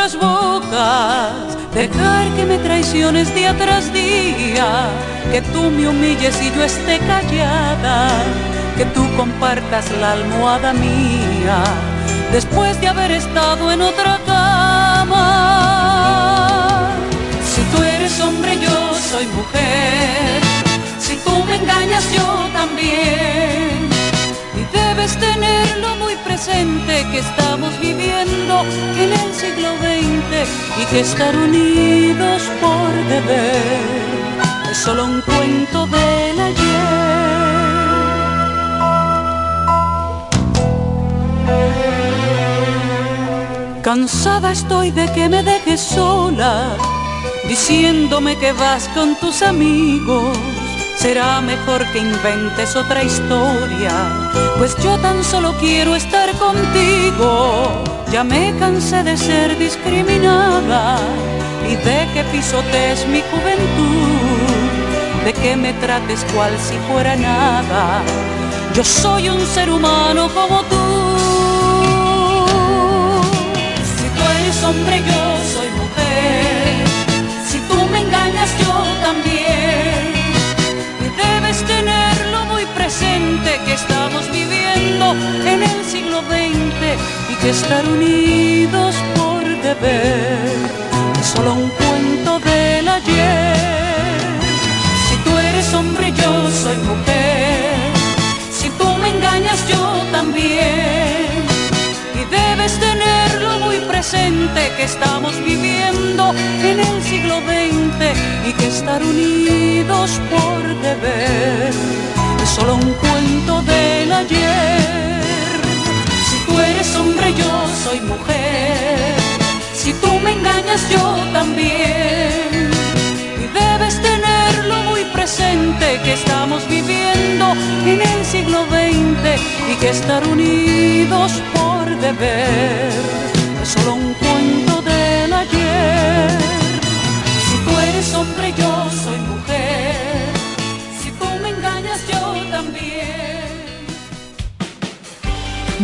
otras bocas, dejar que me traiciones día tras día, que tú me humilles y yo esté callada, que tú compartas la almohada mía, después de haber estado en otra cama. Si tú eres hombre, yo soy mujer, si tú me engañas, yo también debes tenerlo muy presente que estamos viviendo en el siglo XX y que estar unidos por deber es solo un cuento del ayer. Cansada estoy de que me dejes sola, diciéndome que vas con tus amigos será mejor que inventes otra historia, pues yo tan solo quiero estar contigo. Ya me cansé de ser discriminada y de que pisotees mi juventud, de que me trates cual si fuera nada. Yo soy un ser humano como tú. Si tú eres hombre, yo soy mujer. Que estamos viviendo en el siglo XX y que estar unidos por deber es solo un cuento del ayer. Si tú eres hombre, yo soy mujer. Si tú me engañas, yo también. Y debes tenerlo muy presente que estamos viviendo en el siglo XX y que estar unidos por deber solo un cuento del ayer. Si tú eres hombre, yo soy mujer. Si tú me engañas, yo también. Y debes tenerlo muy presente que estamos viviendo en el siglo XX y que estar unidos por deber es solo un cuento del ayer. Si tú eres hombre, yo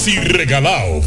Casi regalado,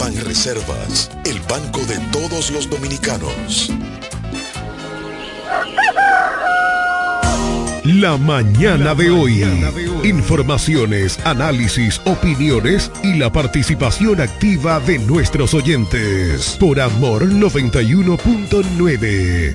Ban Reservas, el banco de todos los dominicanos. La mañana de hoy. Informaciones, análisis, opiniones y la participación activa de nuestros oyentes. Por Amor 91.9.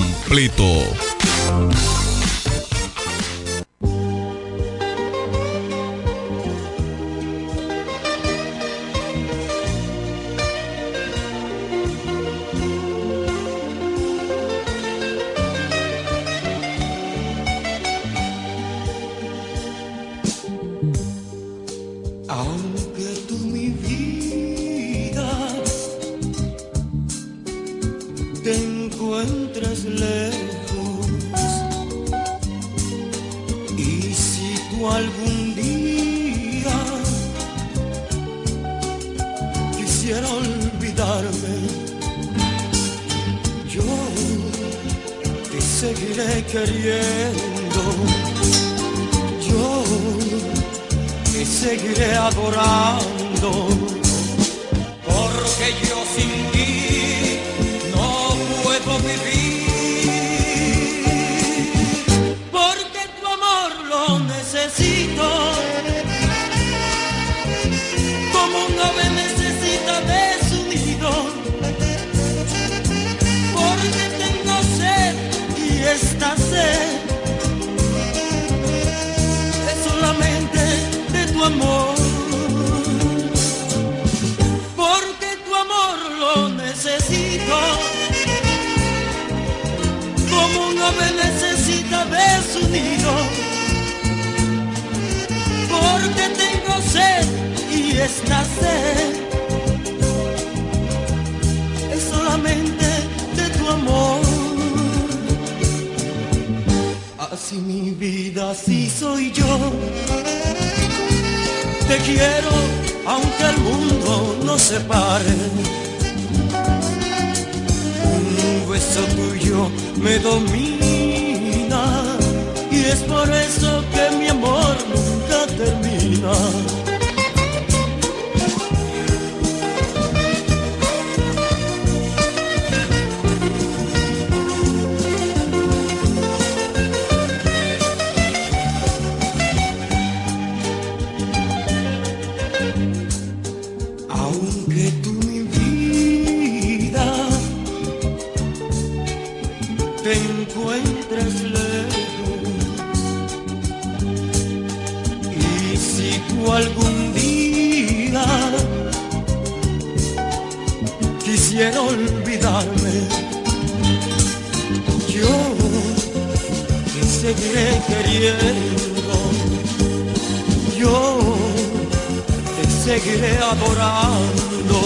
completo. Lejos y si tú algún día quisiera olvidarme, yo te seguiré queriendo. Yo te seguiré adorando, porque yo sin Porque tu amor lo necesito. Como un ave necesita de su nido. Porque tengo sed y esta sed es solamente de tu amor. Así mi vida, así soy yo. Te quiero aunque el mundo nos separe. Un beso tuyo me domina y es por eso que mi amor nunca termina. Seguiré queriendo. Yo te seguiré adorando,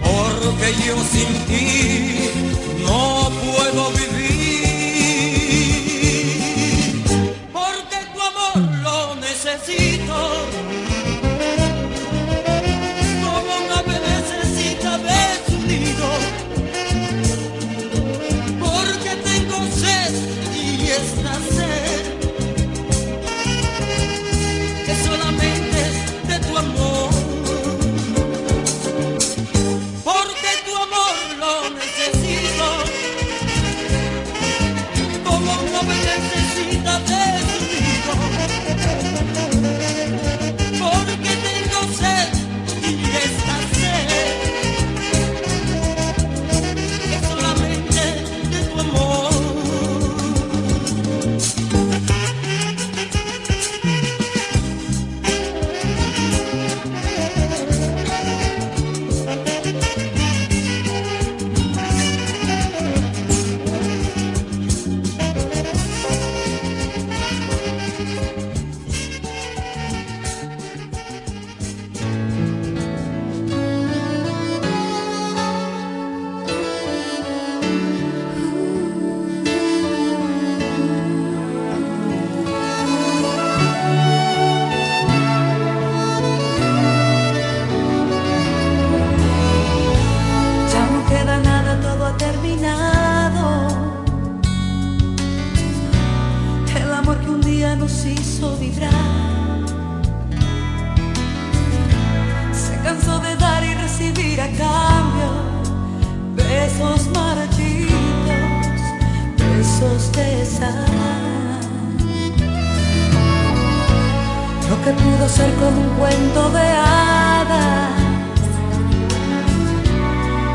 porque yo sin ti no puedo vivir, Se cansó de dar y recibir a cambio besos marchitos, besos de sal. Lo que pudo ser con un cuento de hadas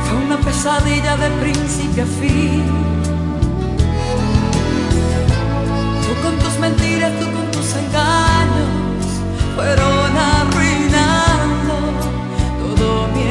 fue una pesadilla de principio a fin. Tú con tus mentiras, tú con tus engaños fueron arruinando todo mi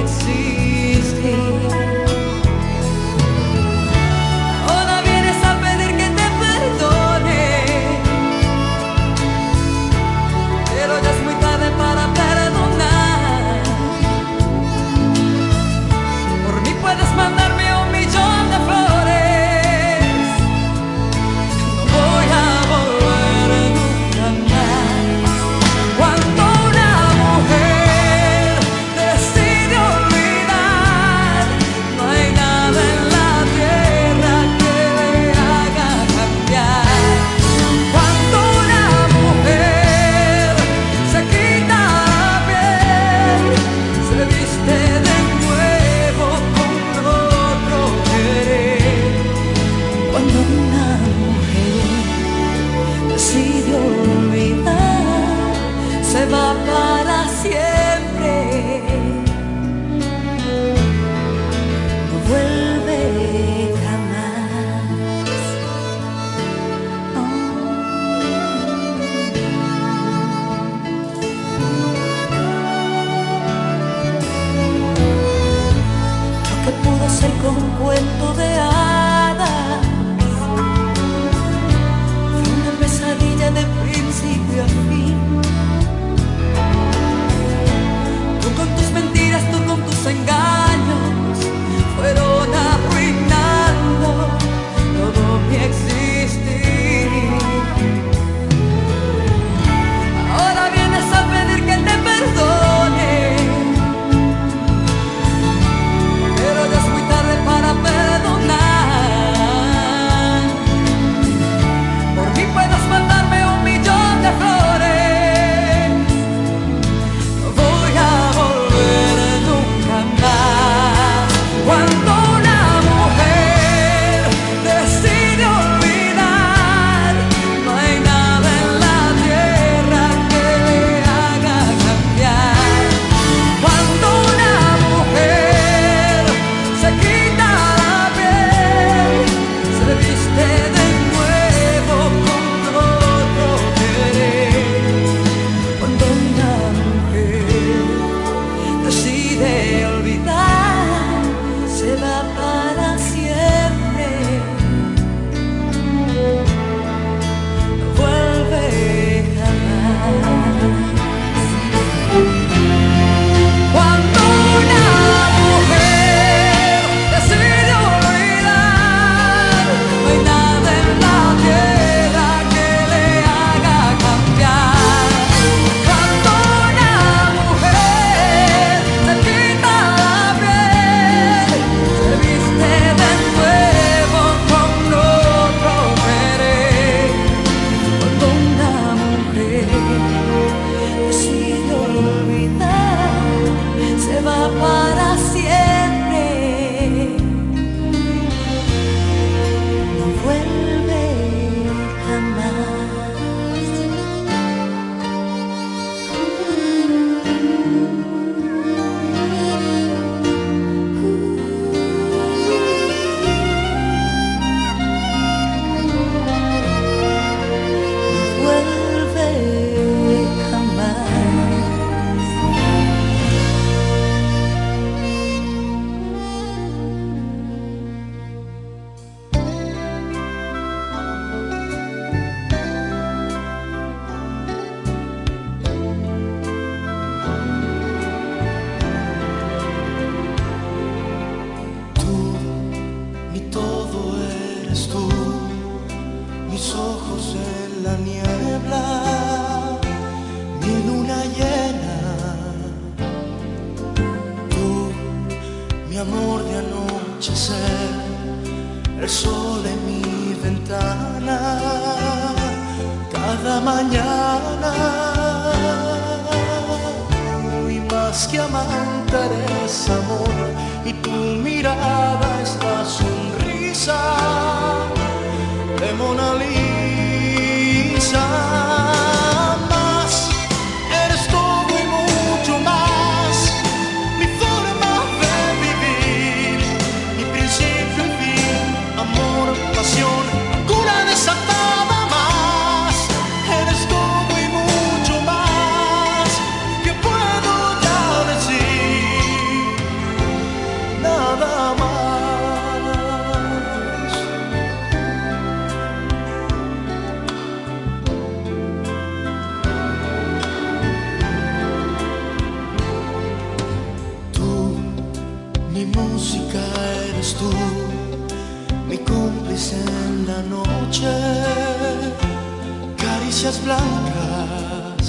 blancas.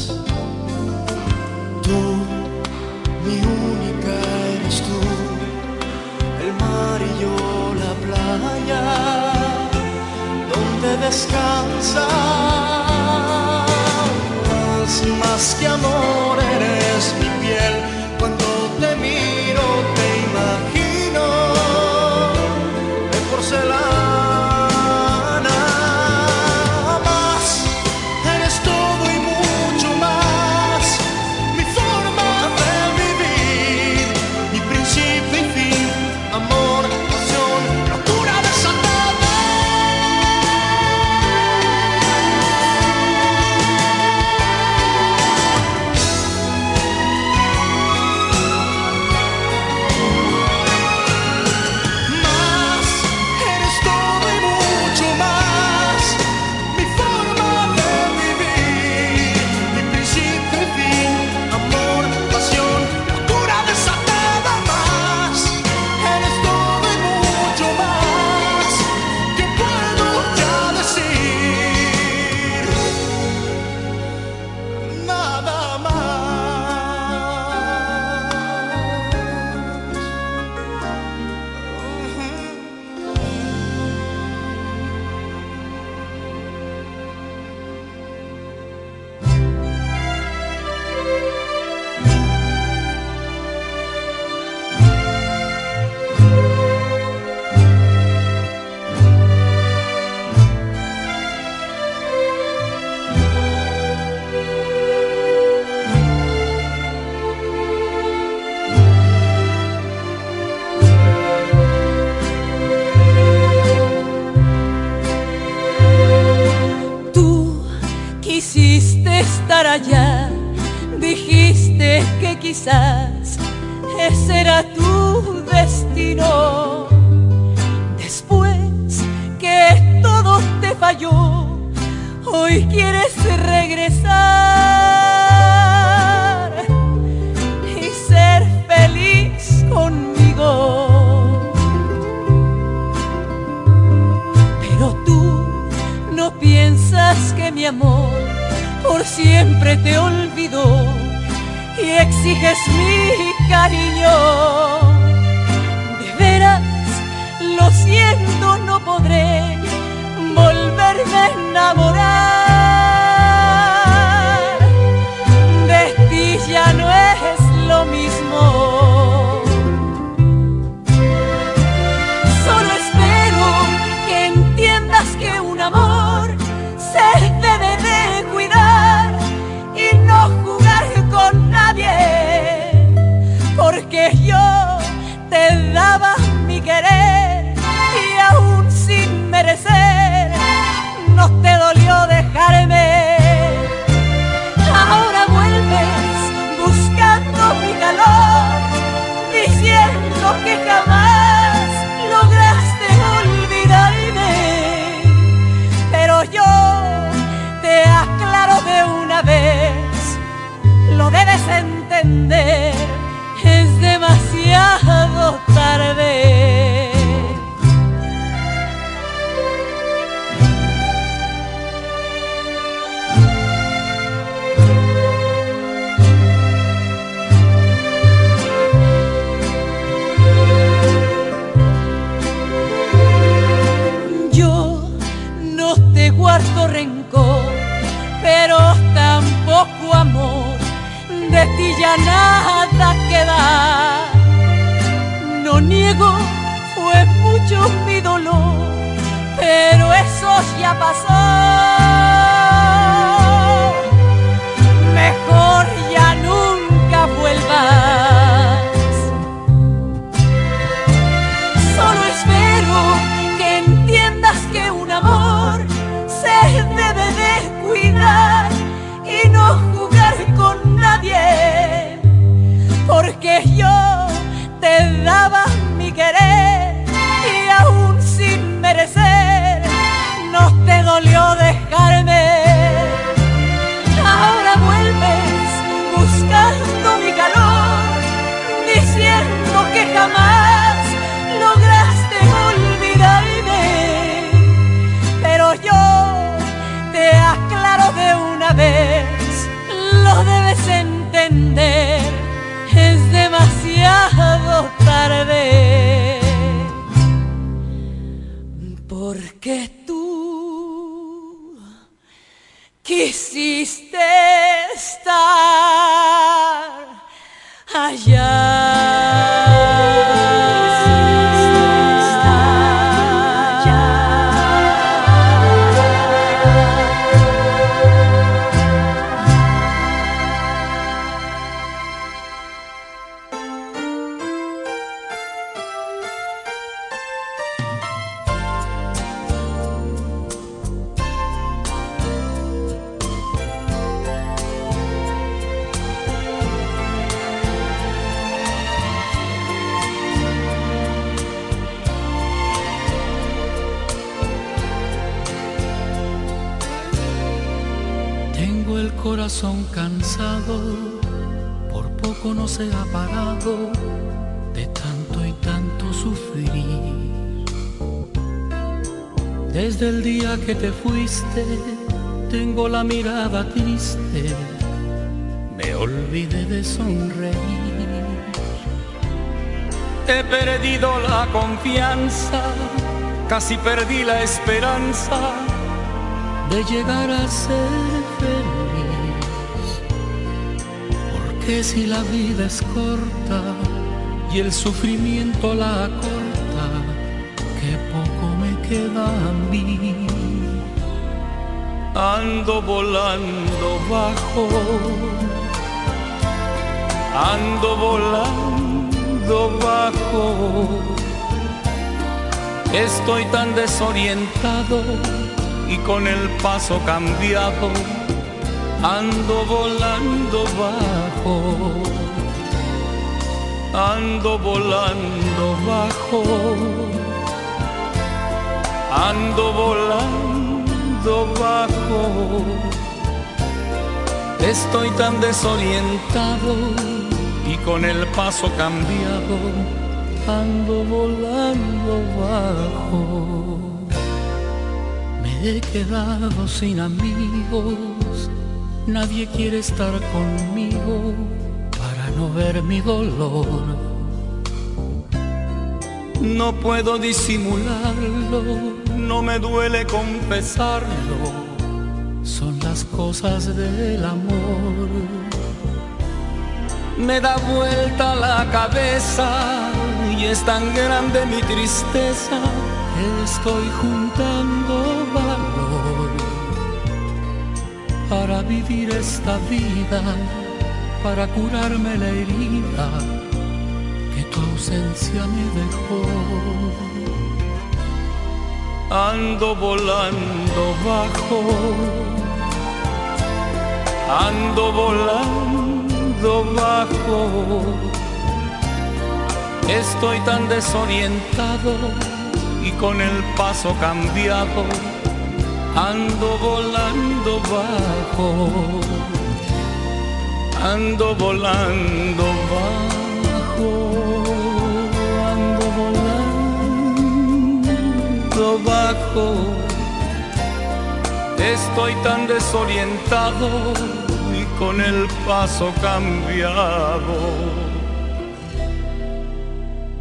Tú, mi única eres tú, el mar y yo la playa, donde descansa Más que amor estar allá. Dijiste que quizás ese era tu destino. Después que todo te falló, hoy quieres regresar y ser feliz conmigo. Pero tú no piensas que mi amor por siempre te olvidó y exiges mi cariño. De veras, lo siento, no podré volverme a enamorar. De ti ya no es lo mismo. te dolió dejarme. Ahora vuelves buscando mi calor, diciendo que jamás lograste olvidarme. Pero yo te aclaro de una vez, lo debes entender, es demasiado tarde. De ti ya nada queda. No niego, fue mucho mi dolor, pero eso ya pasó. Mejor ya nunca vuelvas. Porque yo te daba mi querer y aún sin merecer no te dolió dejarme. De tanto y tanto sufrir. Desde el día que te fuiste, tengo la mirada triste, me olvidé de sonreír. He perdido la confianza, casi perdí la esperanza de llegar a ser Porque si la vida es corta y el sufrimiento la acorta, que poco me queda a mí. Ando volando bajo, ando volando bajo. Estoy tan desorientado y con el paso cambiado ando volando bajo, ando volando bajo, ando volando bajo. Estoy tan desorientado y con el paso cambiado ando volando bajo. Me he quedado sin amigos, nadie quiere estar conmigo para no ver mi dolor. No puedo disimularlo, no me duele confesarlo, son las cosas del amor. Me da vuelta la cabeza y es tan grande mi tristeza estoy juntando vivir esta vida, para curarme la herida que tu ausencia me dejó. Ando volando bajo, ando volando bajo. Estoy tan desorientado y con el paso cambiado ando volando bajo, ando volando bajo, ando volando bajo. Estoy tan desorientado y con el paso cambiado.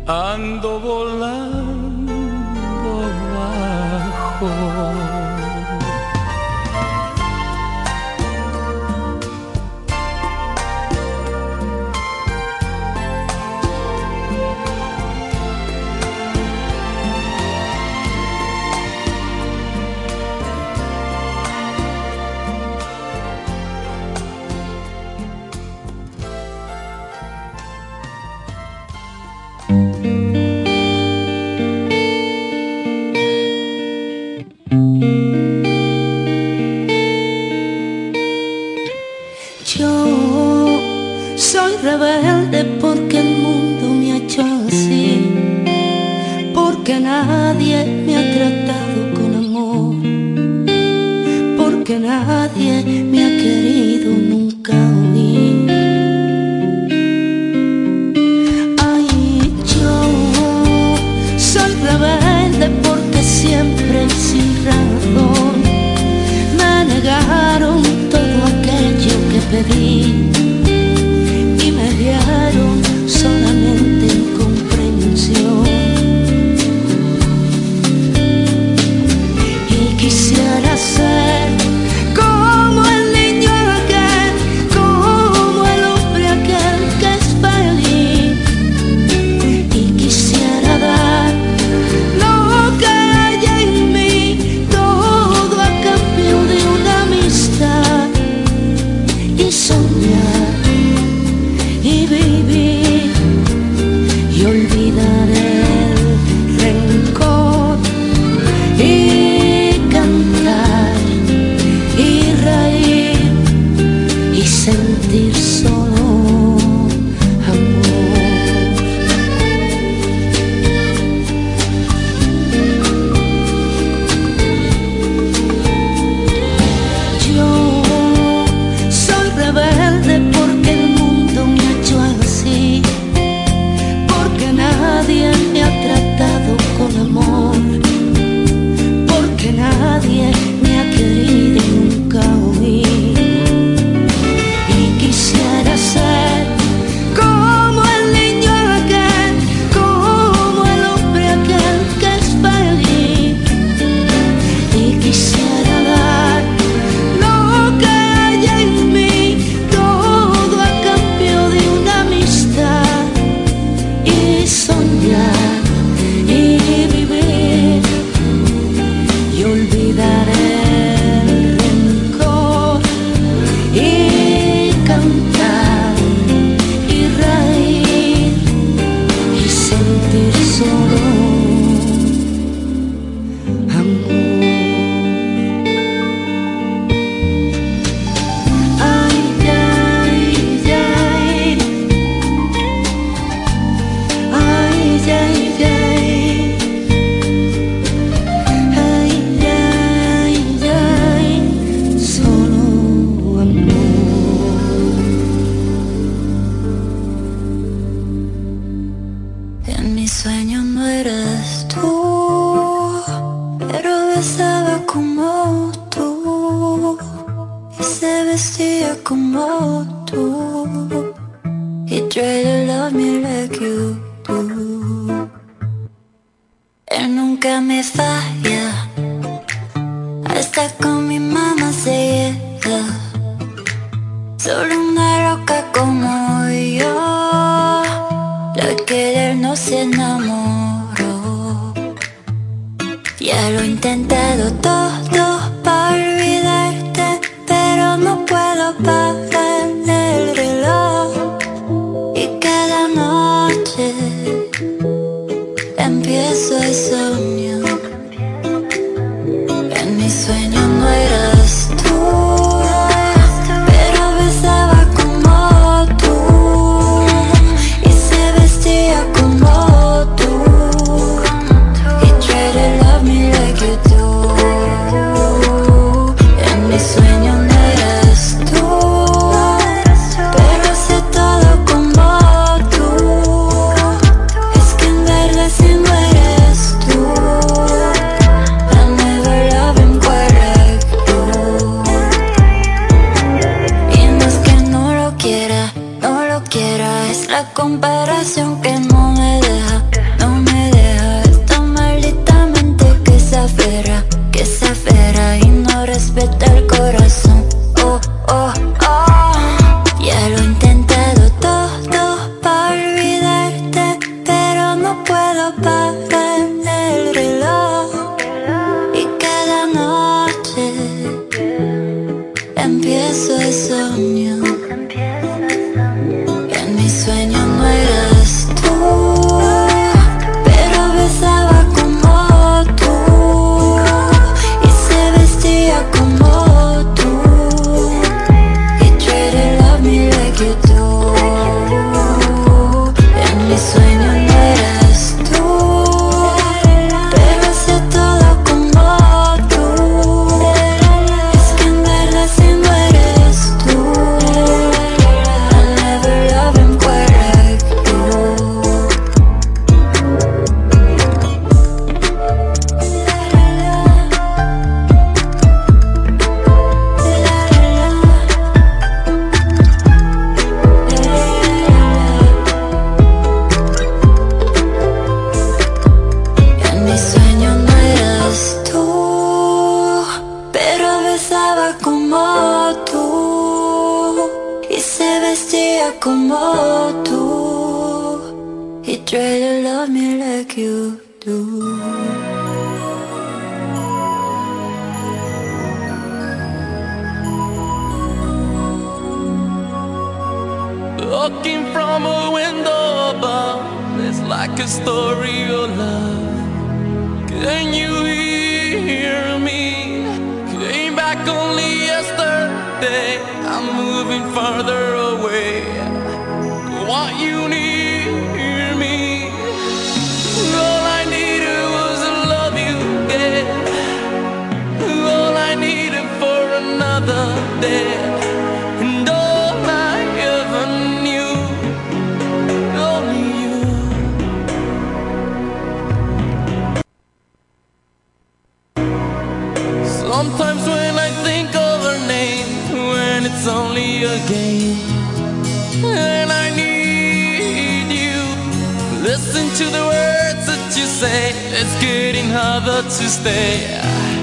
Ando volando bajo. is only a game. And I need you. Listen to the words that you say. It's getting harder to stay.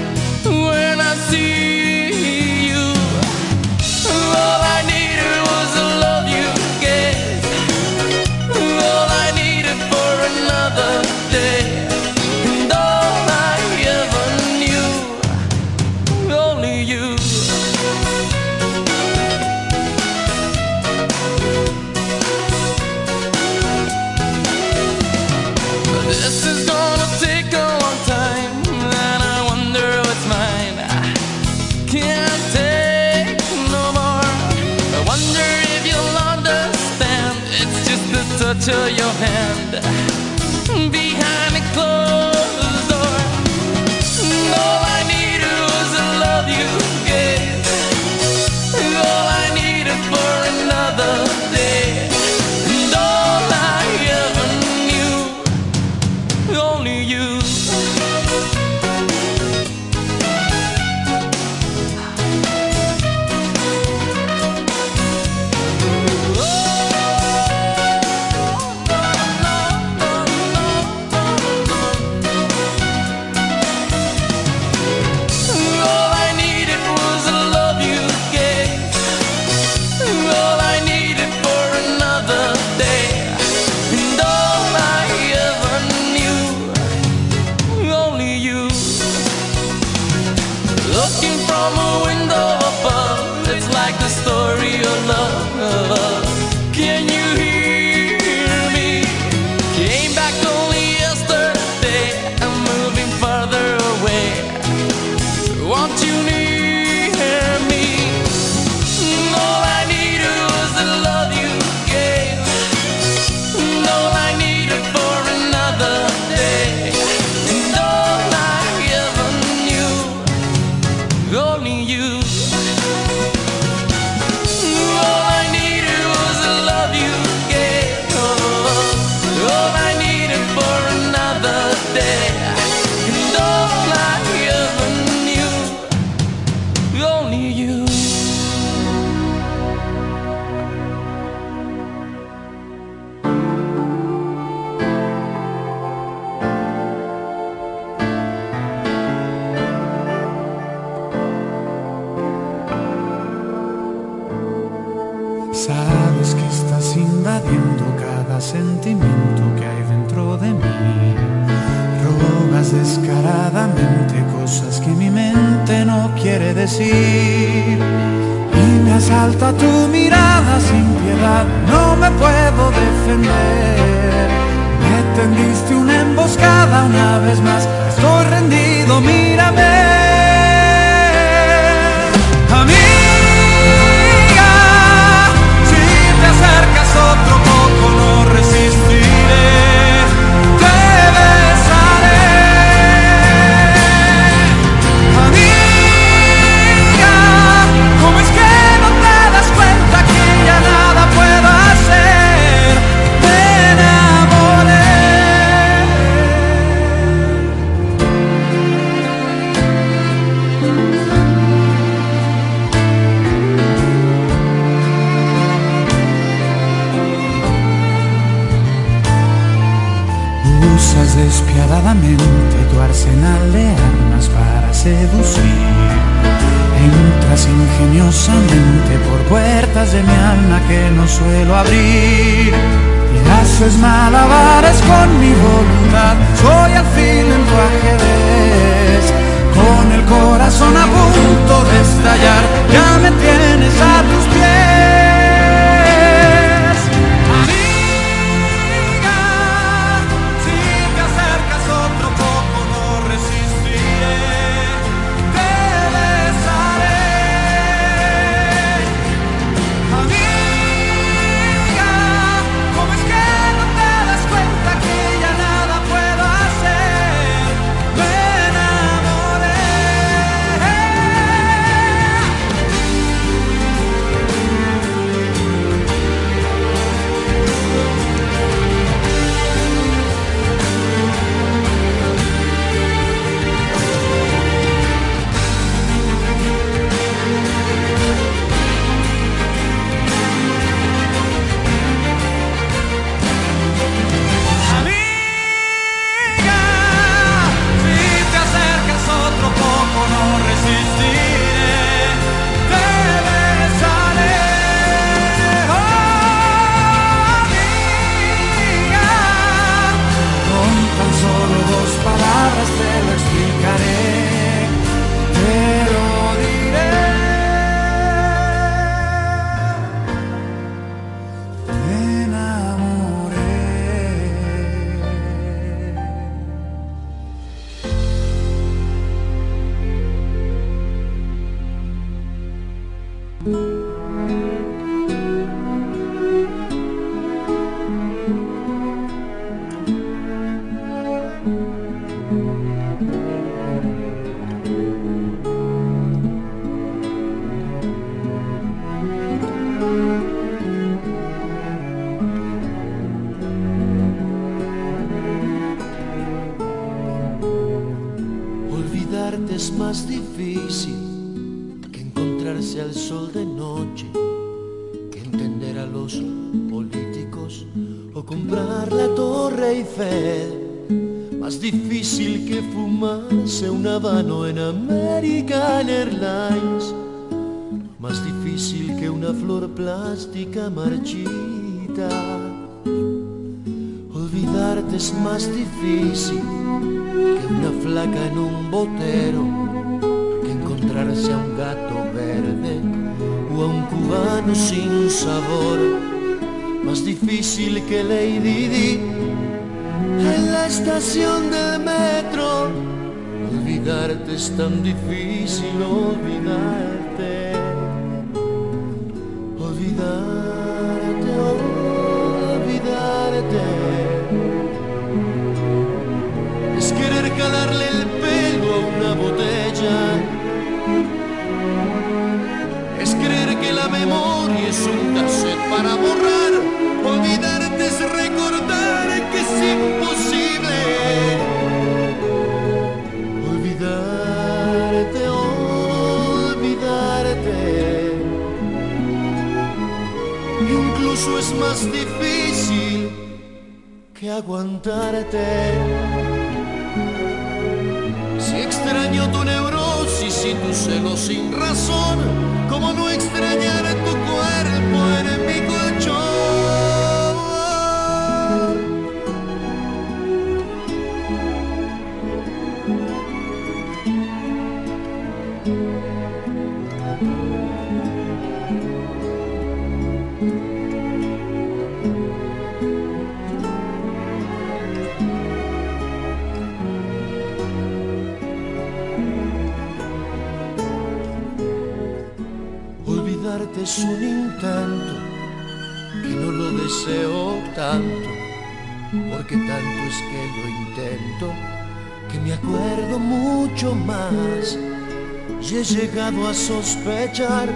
y haces malabares con mi voluntad. Soy al fin en tu ajedrez, con el corazón a punto de estallar. Ya me tienes a tus pies. mirarte es más difícil que encontrarse al sol de noche, que entender a los políticos o comprar la torre Eiffel. Más difícil que fumarse un habano en American Airlines. Más difícil que una flor plástica marchita. Olvidarte es más difícil que una flaca en un botero, que encontrarse a un gato verde o a un cubano sin sabor, más difícil que Lady Di en la estación del metro. Olvidarte es tan difícil, olvidarte, olvidarte, olvidarte. regalarle el pelo a una botella. Es creer que la memoria es un cassette para borrar. Olvidarte es recordar que es imposible. incluso es más difícil que aguantarte extraño tu neurosis y tu celo sin razón, como no extrañar tu cuerpo en mi. Este es un intento que no lo deseo tanto, porque tanto es que lo intento, que me acuerdo mucho más. Y he llegado a sospechar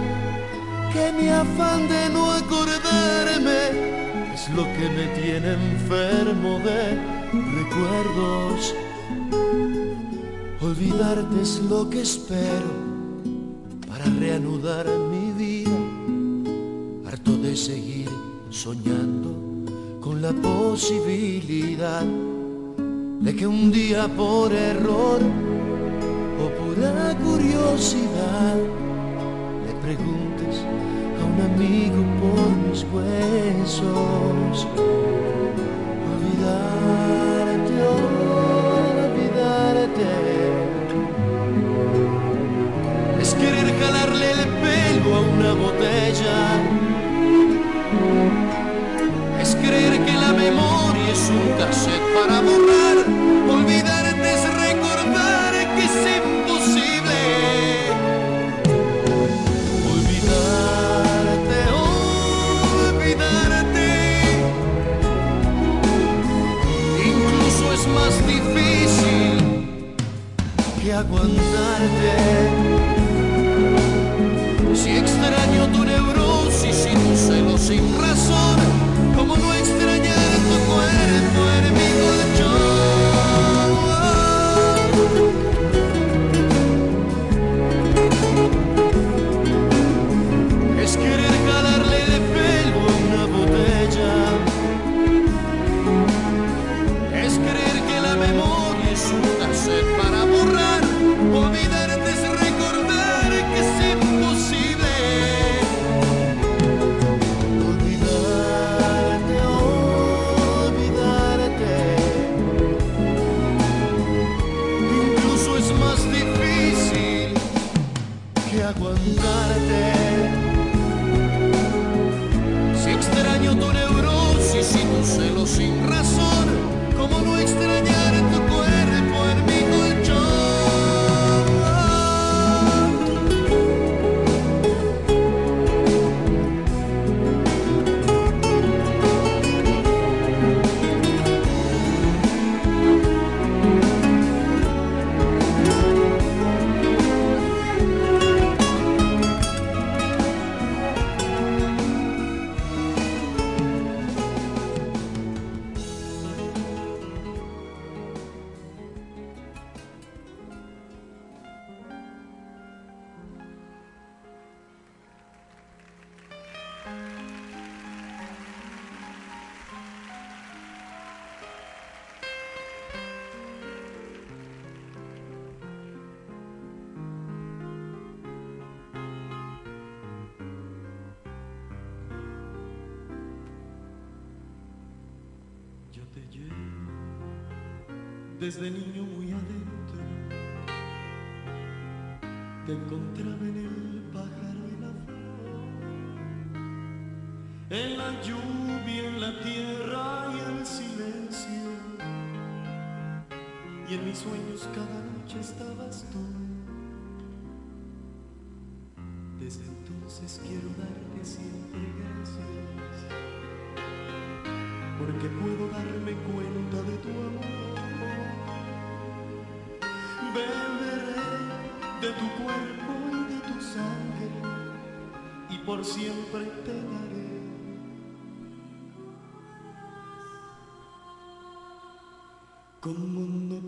que mi afán de no acordarme es lo que me tiene enfermo de recuerdos. Olvidarte es lo que espero para reanudar de seguir soñando con la posibilidad de que un día por error o pura curiosidad le preguntes a un amigo por mis huesos. Olvidarte, olvidarte. Es querer jalarle el pelo a una botella es un cassette para borrar. Olvidarte es recordar que es imposible. Olvidarte, olvidarte. Incluso es más difícil que aguantarte. Si extraño tu neurosis y tu celo sin razón, como no extraño de tu cuerpo y de tu sangre, y por siempre te daré. Como no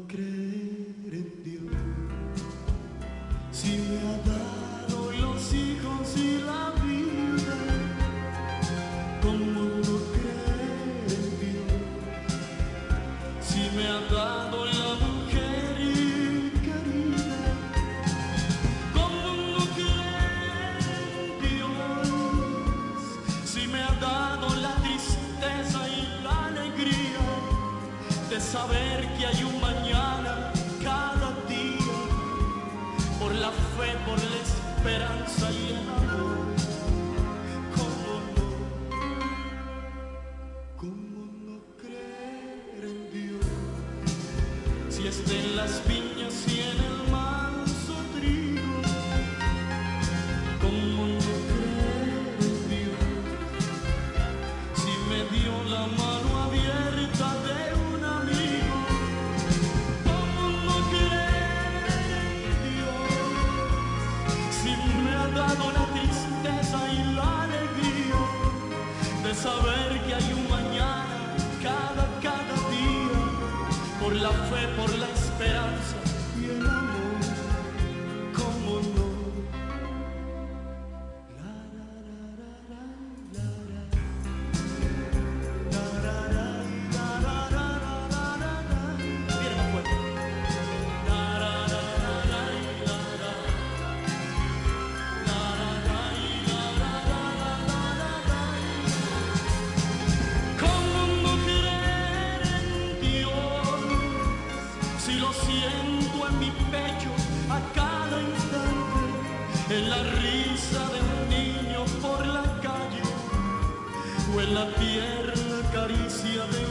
la risa de un niño por la calle o en la tierna caricia de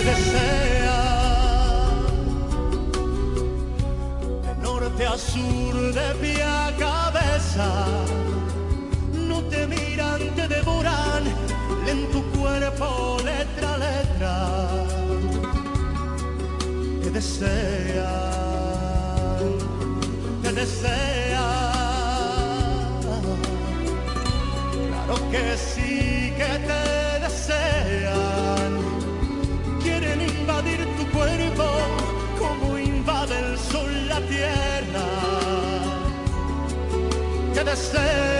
me desea. De norte a sur, de pie a cabeza. No te miran, te devoran. En tu cuerpo, letra a letra. Te desea te desean. Claro que sí que te the sun.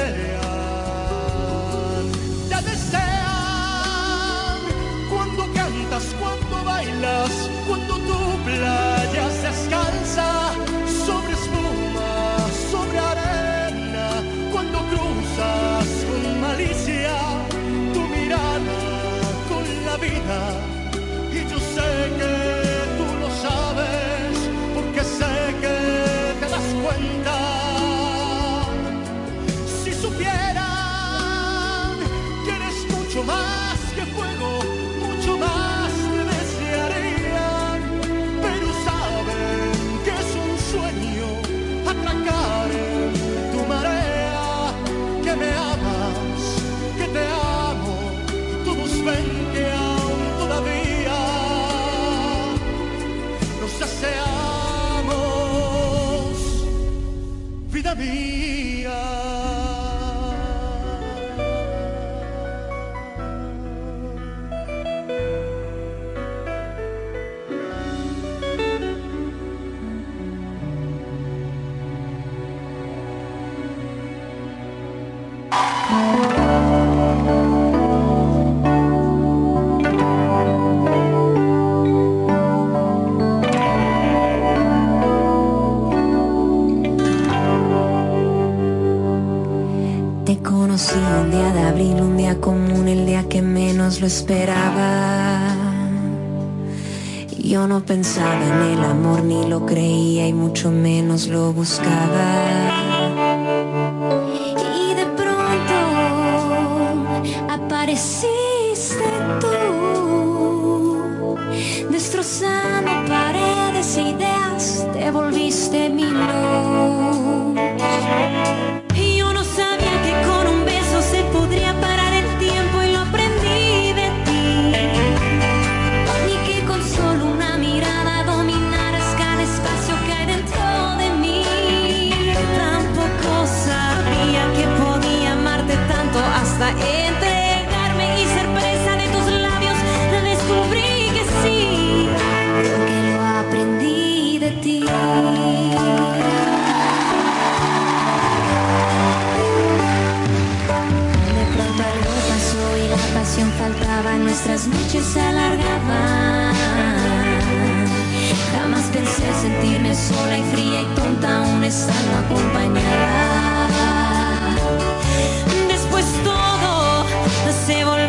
me. un día de abril, un día común, el día que menos lo esperaba. Yo no pensaba en el amor, ni lo creía y mucho menos lo buscaba. las noches se alargaban. Jamás pensé sentirme sola y fría y tonta, aún estando acompañada. Después todo se volvió.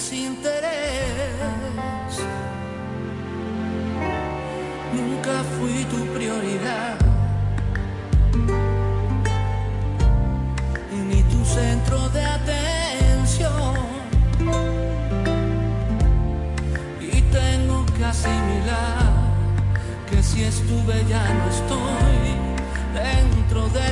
desinterés. Nunca fui tu prioridad, ni tu centro de atención. Y tengo que asimilar que si estuve ya no estoy dentro de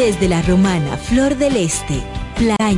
Desde la romana Flor del Este, Plaña,